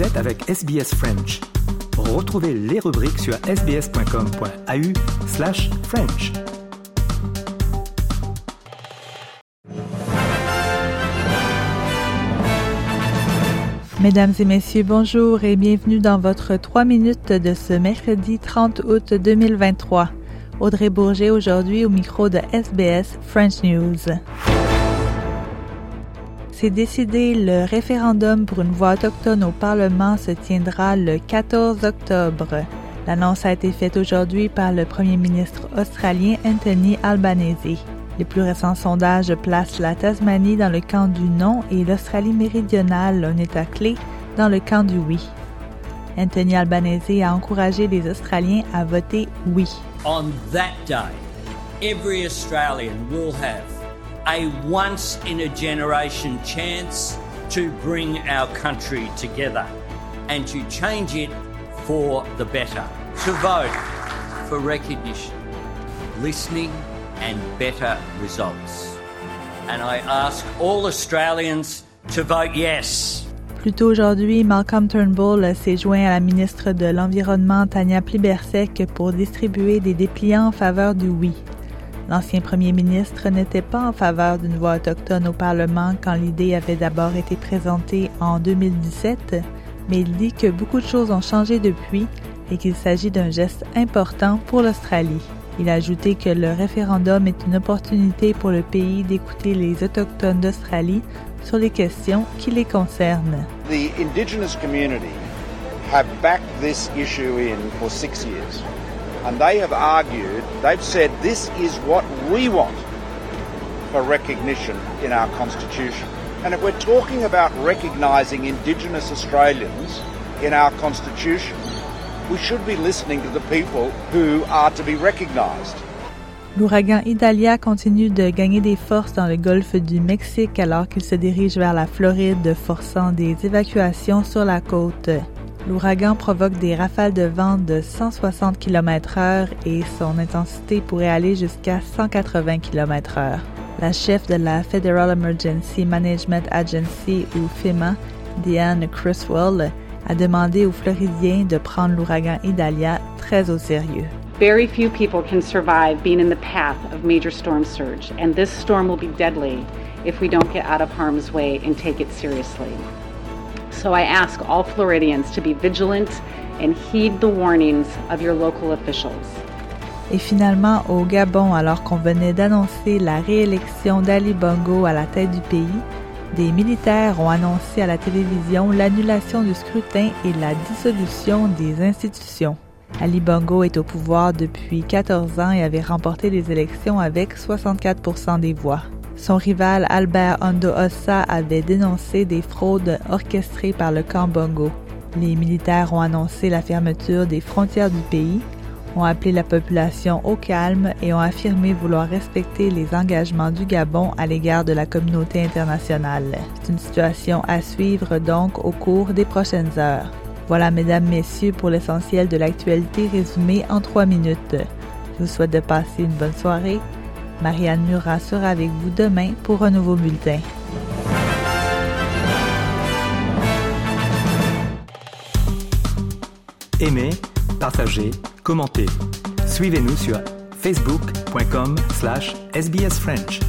Êtes avec SBS French. Retrouvez les rubriques sur sbs.com.au slash French. Mesdames et messieurs, bonjour et bienvenue dans votre 3 minutes de ce mercredi 30 août 2023. Audrey Bourget aujourd'hui au micro de SBS French News. C'est décidé, le référendum pour une voix autochtone au Parlement se tiendra le 14 octobre. L'annonce a été faite aujourd'hui par le premier ministre australien Anthony Albanese. Les plus récents sondages placent la Tasmanie dans le camp du non et l'Australie méridionale, un État clé, dans le camp du oui. Anthony Albanese a encouragé les Australiens à voter oui. On that day, every Australian will have a once in a generation chance to bring our country together and to change it for the better. To vote for recognition, listening, and better results. And I ask all Australians to vote yes. Plus tôt aujourd'hui, Malcolm Turnbull s'est joint à la ministre de l'Environnement Tania Plibersek pour distribuer des dépliants en faveur du oui. L'ancien premier ministre n'était pas en faveur d'une voix autochtone au Parlement quand l'idée avait d'abord été présentée en 2017, mais il dit que beaucoup de choses ont changé depuis et qu'il s'agit d'un geste important pour l'Australie. Il a ajouté que le référendum est une opportunité pour le pays d'écouter les Autochtones d'Australie sur les questions qui les concernent. The community have backed this issue in six years. And they have argued, they've said this is what we want for recognition in our Constitution. And if we're talking about recognising Indigenous Australians in our Constitution, we should be listening to the people who are to be recognised. L'ouragan Idalia continue de gagner des forces dans le golfe du Mexique alors qu'il se dirige vers la Floride, forçant des évacuations sur la côte. L'ouragan provoque des rafales de vent de 160 km/h et son intensité pourrait aller jusqu'à 180 km/h. La chef de la Federal Emergency Management Agency ou FEMA, Diane Criswell, a demandé aux Floridiens de prendre l'ouragan Idalia très au sérieux. Very few people can survive being in the path of major storm surge, and this storm will be deadly if we don't get out of harm's way and take it seriously. So I ask all Floridians to be vigilant and heed the warnings of your local officials. Et finalement, au Gabon, alors qu'on venait d'annoncer la réélection d'Ali Bongo à la tête du pays, des militaires ont annoncé à la télévision l'annulation du scrutin et la dissolution des institutions. Ali Bongo est au pouvoir depuis 14 ans et avait remporté les élections avec 64% des voix. Son rival Albert Ondo Ossa avait dénoncé des fraudes orchestrées par le camp Bongo. Les militaires ont annoncé la fermeture des frontières du pays, ont appelé la population au calme et ont affirmé vouloir respecter les engagements du Gabon à l'égard de la communauté internationale. C'est une situation à suivre donc au cours des prochaines heures. Voilà, mesdames, messieurs, pour l'essentiel de l'actualité résumée en trois minutes. Je vous souhaite de passer une bonne soirée. Marianne Murat sera avec vous demain pour un nouveau bulletin. Aimez, partagez, commentez. Suivez-nous sur facebook.com slash sbsfrench.